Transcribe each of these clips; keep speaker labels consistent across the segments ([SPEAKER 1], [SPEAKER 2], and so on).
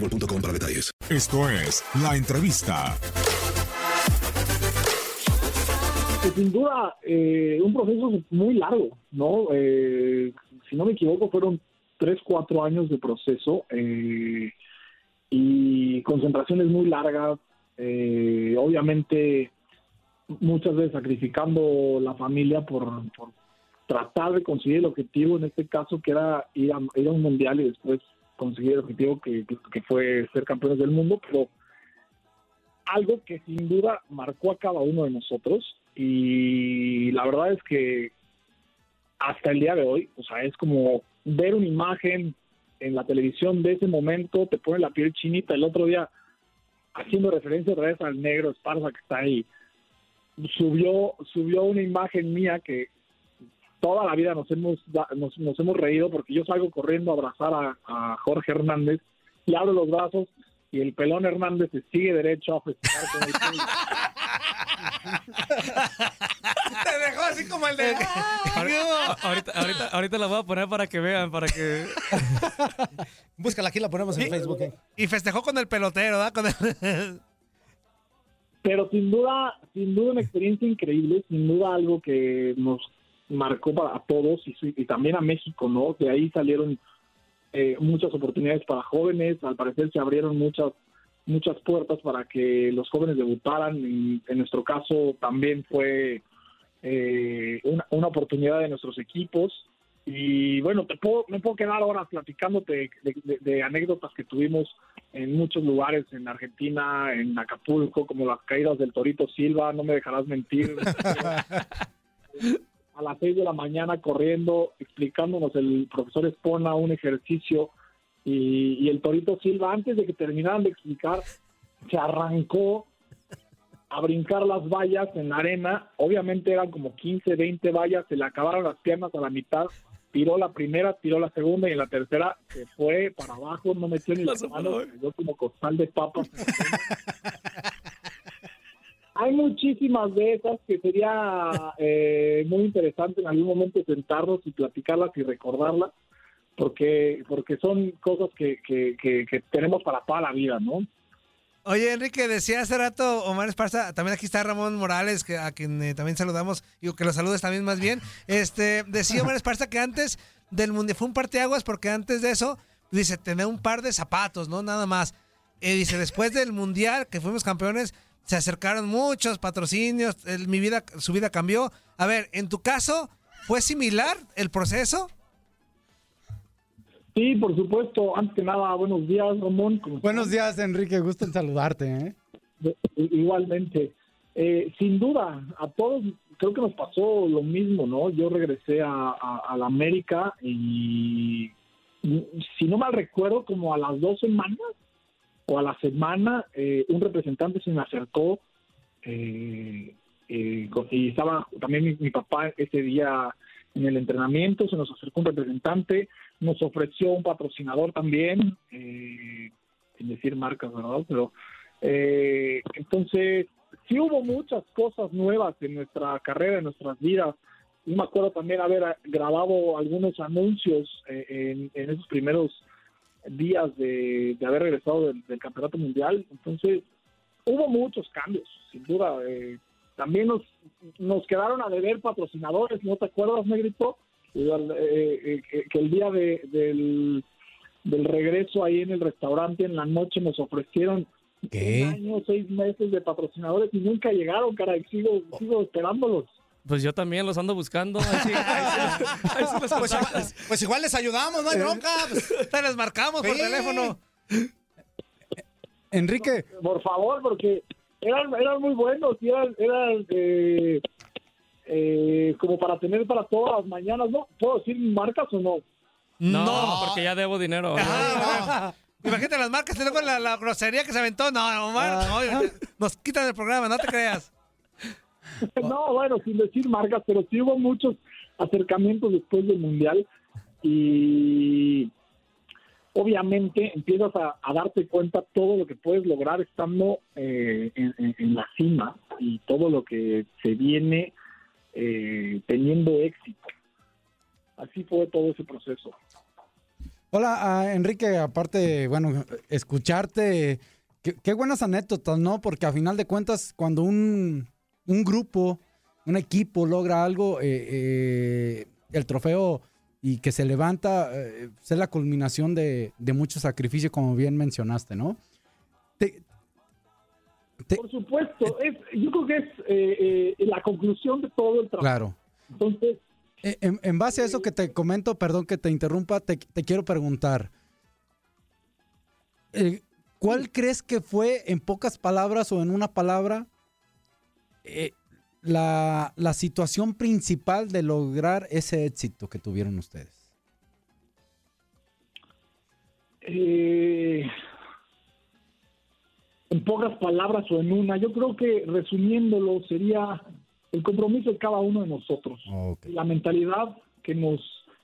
[SPEAKER 1] boostmobile.com para detalles.
[SPEAKER 2] Esto es La Entrevista.
[SPEAKER 3] sin duda eh, un proceso muy largo, ¿no? Eh, si no me equivoco, fueron tres, cuatro años de proceso eh, y concentraciones muy largas, eh, obviamente muchas veces sacrificando la familia por, por tratar de conseguir el objetivo, en este caso que era ir a, ir a un mundial y después conseguir el objetivo que, fue ser campeones del mundo, pero algo que sin duda marcó a cada uno de nosotros y la verdad es que hasta el día de hoy, o sea, es como ver una imagen en la televisión de ese momento, te pone la piel chinita el otro día, haciendo referencia otra vez al negro Esparza que está ahí, subió, subió una imagen mía que toda la vida nos hemos, da- nos, nos hemos reído porque yo salgo corriendo a abrazar a, a Jorge Hernández y abro los brazos y el pelón Hernández se sigue derecho a festejar con el.
[SPEAKER 4] Te dejó así como el de.
[SPEAKER 5] Ahorita, ahorita, ahorita, ahorita la voy a poner para que vean, para que...
[SPEAKER 4] Búscala, aquí la ponemos en Facebook. eh. Y festejó con el pelotero, ¿verdad? Con el-
[SPEAKER 3] pero sin duda, sin duda una experiencia increíble, sin duda algo que nos marcó para todos y, también a México, ¿no? De ahí salieron eh, muchas oportunidades para jóvenes, al parecer se abrieron muchas muchas puertas para que los jóvenes debutaran, en, en nuestro caso también fue eh, una, una oportunidad de nuestros equipos y bueno, te puedo, me puedo quedar ahora platicándote de- de anécdotas que tuvimos en muchos lugares, en Argentina, en Acapulco, como las caídas del Torito Silva, no me dejarás mentir. a las seis de la mañana corriendo, explicándonos el profesor Espona un ejercicio y, y el Torito Silva, antes de que terminaran de explicar, se arrancó a brincar las vallas en la arena. Obviamente eran como 15, 20 vallas, se le acabaron las piernas a la mitad. Tiró la primera, tiró la segunda y en la tercera se fue para abajo, no metió ni las manos, quedó como costal de papas. Hay muchísimas de esas que sería eh, muy interesante en algún momento sentarnos y platicarlas y recordarlas, porque porque son cosas que, que, que, tenemos para toda la vida, ¿no?
[SPEAKER 4] Oye, Enrique, decía hace rato Omar Esparza, también aquí está Ramón Morales, que a quien eh, también saludamos, digo que lo saludes también más bien. Este, decía Omar Esparza que antes del mundial fue un parteaguas porque antes de eso, dice, tenía un par de zapatos, ¿no? Nada más. Y dice, después del mundial, que fuimos campeones, se acercaron muchos patrocinios, el- mi vida, su vida cambió. A ver, en tu caso, ¿fue similar el proceso?
[SPEAKER 3] Sí, por supuesto. Antes que nada, buenos días, Ramón.
[SPEAKER 6] Buenos días, Enrique. Gusto en saludarte. ¿eh?
[SPEAKER 3] Igualmente. Eh, sin duda, a todos creo que nos pasó lo mismo, ¿no? Yo regresé a, a, la América y, si no mal recuerdo, como a las dos semanas o a la semana, eh, un representante se me acercó eh, eh, y estaba también mi, papá ese día en el entrenamiento, se nos acercó un representante, nos ofreció un patrocinador también, sin decir marcas, ¿verdad? Pero entonces sí hubo muchas cosas nuevas en nuestra carrera, en nuestras vidas. y me acuerdo también haber grabado algunos anuncios en, esos primeros días de, haber regresado del, campeonato mundial. Entonces, hubo muchos cambios, sin duda. Eh, también nos, nos quedaron a deber patrocinadores, ¿no te acuerdas, Negrito? Eh, eh, que el día del, del regreso ahí en el restaurante en la noche nos ofrecieron ¿Qué? un año, seis meses de patrocinadores y nunca llegaron, caray, sigo, sigo esperándolos.
[SPEAKER 5] Pues yo también los ando buscando.
[SPEAKER 7] pues, igual les ayudamos, no hay bronca.
[SPEAKER 4] Te les marcamos por teléfono.
[SPEAKER 6] Enrique.
[SPEAKER 3] Por favor, porque eran, eran muy buenos y eran, eran eh, eh, como para tener para todas las mañanas, ¿no? ¿Puedo decir marcas o no?
[SPEAKER 5] No, porque ya debo dinero.
[SPEAKER 4] Imagínate las marcas y luego la, la, grosería que se aventó. No, Omar, ah. nos quitan el programa, no te creas.
[SPEAKER 3] no, bueno, sin decir marcas, pero sí hubo muchos acercamientos después del Mundial y obviamente empiezas a, darte cuenta todo lo que puedes lograr estando eh, en, la cima y todo lo que se viene eh, teniendo éxito. Así fue todo ese proceso.
[SPEAKER 6] Hola, Enrique, aparte, bueno, escucharte, qué, buenas anécdotas, ¿no? Porque a final de cuentas, cuando un, grupo, un equipo logra algo, eh, eh, el trofeo y que se levanta, eh, es la culminación de, mucho sacrificio, como bien mencionaste, ¿no?
[SPEAKER 3] Por supuesto, yo creo que es la conclusión de todo el trabajo.
[SPEAKER 6] Claro.
[SPEAKER 3] Entonces,
[SPEAKER 6] eh, en, base a eso que te comento, perdón que te interrumpa, te, quiero preguntar. Eh, ¿Cuál crees que fue, en pocas palabras o en una palabra, eh, la, situación principal de lograr ese éxito que tuvieron ustedes?
[SPEAKER 3] en pocas palabras o en una, yo creo que resumiéndolo sería el compromiso de cada uno de nosotros. La mentalidad que nos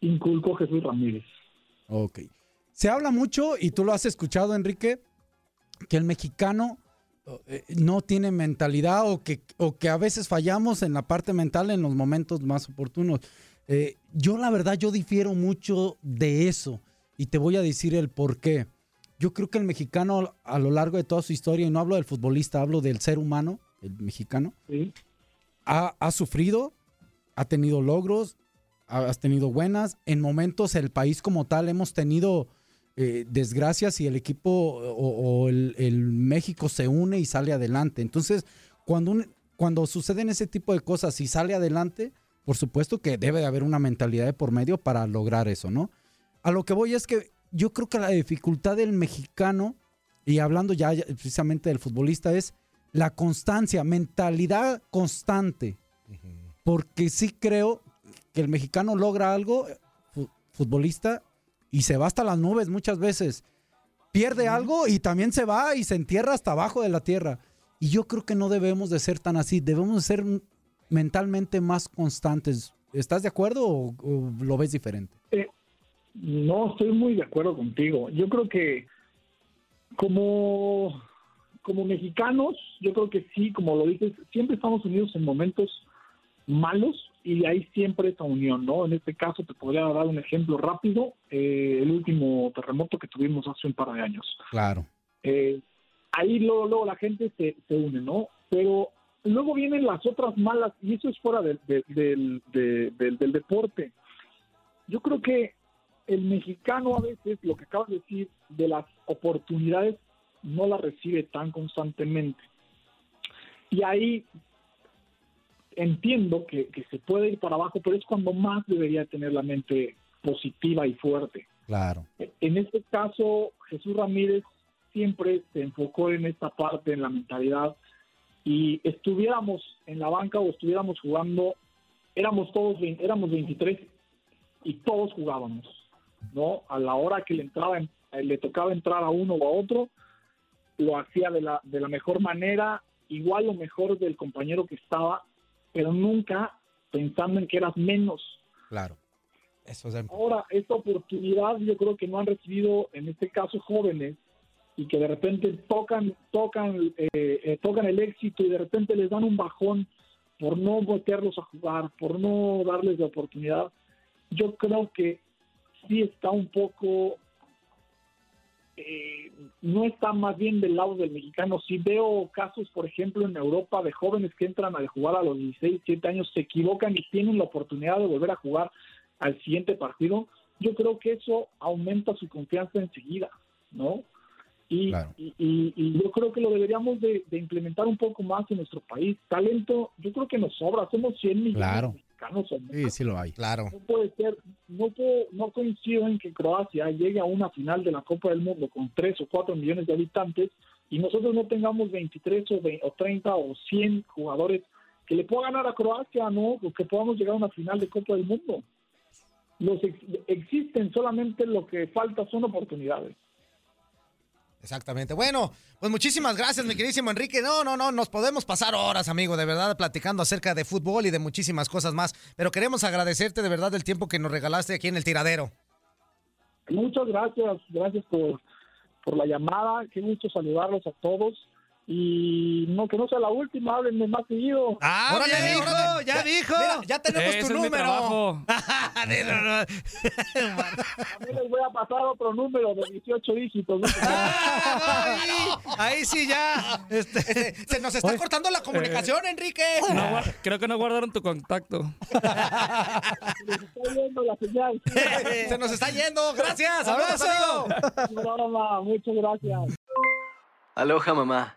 [SPEAKER 3] inculcó Jesús Ramírez.
[SPEAKER 6] Ok. Se habla mucho, y tú lo has escuchado, Enrique, que el mexicano eh, no tiene mentalidad o que, o que a veces fallamos en la parte mental en los momentos más oportunos. Eh, yo la verdad, yo difiero mucho de eso y te voy a decir el por qué. Yo creo que el mexicano a lo largo de toda su historia, y no hablo del futbolista, hablo del ser humano, el mexicano,
[SPEAKER 3] sí
[SPEAKER 6] ha, sufrido, ha tenido logros, has tenido buenas. En momentos el país como tal hemos tenido eh, desgracias y el equipo o, el, México se une y sale adelante. Entonces, cuando, cuando suceden ese tipo de cosas y sale adelante, por supuesto que debe de haber una mentalidad de por medio para lograr eso, ¿no? A lo que voy es que yo creo que la dificultad del mexicano, y hablando ya precisamente del futbolista, es la constancia, mentalidad constante. Porque sí creo que el mexicano logra algo, futbolista, y se va hasta las nubes muchas veces. Pierde algo y también se va y se entierra hasta abajo de la tierra. Y yo creo que no debemos de ser tan así, debemos de ser mentalmente más constantes. ¿Estás de acuerdo o, lo ves diferente?
[SPEAKER 3] Eh, no, estoy muy de acuerdo contigo. Yo creo que como como mexicanos, yo creo que sí, como lo dices, siempre estamos unidos en momentos malos y ahí siempre esa unión, ¿no? En este caso te podría dar un ejemplo rápido, eh, el último terremoto que tuvimos hace un par de años.
[SPEAKER 6] Claro.
[SPEAKER 3] Eh, ahí luego, luego la gente se, se une, ¿no? Pero luego vienen las otras malas y eso es fuera del, del, del deporte. Yo creo que el mexicano a veces, lo que acabas de decir, de las oportunidades no la recibe tan constantemente. Y ahí entiendo que, se puede ir para abajo, pero es cuando más debería tener la mente positiva y fuerte.
[SPEAKER 6] Claro.
[SPEAKER 3] En este caso, Jesús Ramírez siempre se enfocó en esta parte, en la mentalidad, y estuviéramos en la banca o estuviéramos jugando, éramos todos, éramos 23 y todos jugábamos, ¿no? A la hora que le entraba, en- le tocaba entrar a uno o a otro, lo hacía de la, de la mejor manera, igual lo mejor del compañero que estaba, pero nunca pensando en que eras menos.
[SPEAKER 7] Claro. Eso es
[SPEAKER 3] Ahora, esta oportunidad yo creo que no han recibido, en este caso, jóvenes y que de repente tocan, tocan, eh, eh, tocan el éxito y de repente les dan un bajón por no meterlos a jugar, por no darles la oportunidad. Yo creo que sí está un poco, eh, no está más bien del lado del mexicano. Si veo casos, por ejemplo, en Europa de jóvenes que entran a jugar a los 16, 17 años, se equivocan y tienen la oportunidad de volver a jugar al siguiente partido, yo creo que eso aumenta su confianza enseguida, ¿no? Y, y, y- y yo creo que lo deberíamos de, de implementar un poco más en nuestro país. Talento, yo creo que nos sobra, somos 100 millones
[SPEAKER 6] Claro.
[SPEAKER 3] de mexicanos.
[SPEAKER 6] Sí, sí lo hay.
[SPEAKER 7] Claro.
[SPEAKER 3] no puede ser, no puedo- no coincido en que Croacia llegue a una final de la Copa del Mundo con 3 o 4 millones de habitantes y nosotros no tengamos 23 o, 20 o 30 o 100 jugadores que le puedan ganar a Croacia, ¿no? O que podamos llegar a una final de Copa del Mundo. Los ex- existen, solamente lo que falta son oportunidades.
[SPEAKER 7] Exactamente. Bueno, pues muchísimas gracias, mi queridísimo Enrique. No, no, no, nos podemos pasar horas, amigo, de verdad, platicando acerca de fútbol y de muchísimas cosas más. Pero queremos agradecerte de verdad el tiempo que nos regalaste aquí en el tiradero.
[SPEAKER 3] Muchas gracias, gracias por, por la llamada, qué gusto saludarlos a todos y no que no sea la última, háblenme más seguido.
[SPEAKER 7] ¡Ah,
[SPEAKER 4] órale, ya dijo, ya dijo.
[SPEAKER 7] Mira, ya tenemos
[SPEAKER 5] Ese
[SPEAKER 7] tu número.
[SPEAKER 3] A mí les voy a pasar otro número de 18 dígitos. ¿no?
[SPEAKER 4] Ahí sí ya. Este,
[SPEAKER 7] se nos está cortando la comunicación, Enrique.
[SPEAKER 5] No guar- creo que no guardaron tu contacto.
[SPEAKER 3] Estoy viendo la señal.
[SPEAKER 7] Se nos está yendo. Gracias.
[SPEAKER 3] Abrazo.
[SPEAKER 7] amigo.
[SPEAKER 3] Broma, muchas gracias.
[SPEAKER 8] Aloha mamá,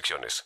[SPEAKER 9] restricciones.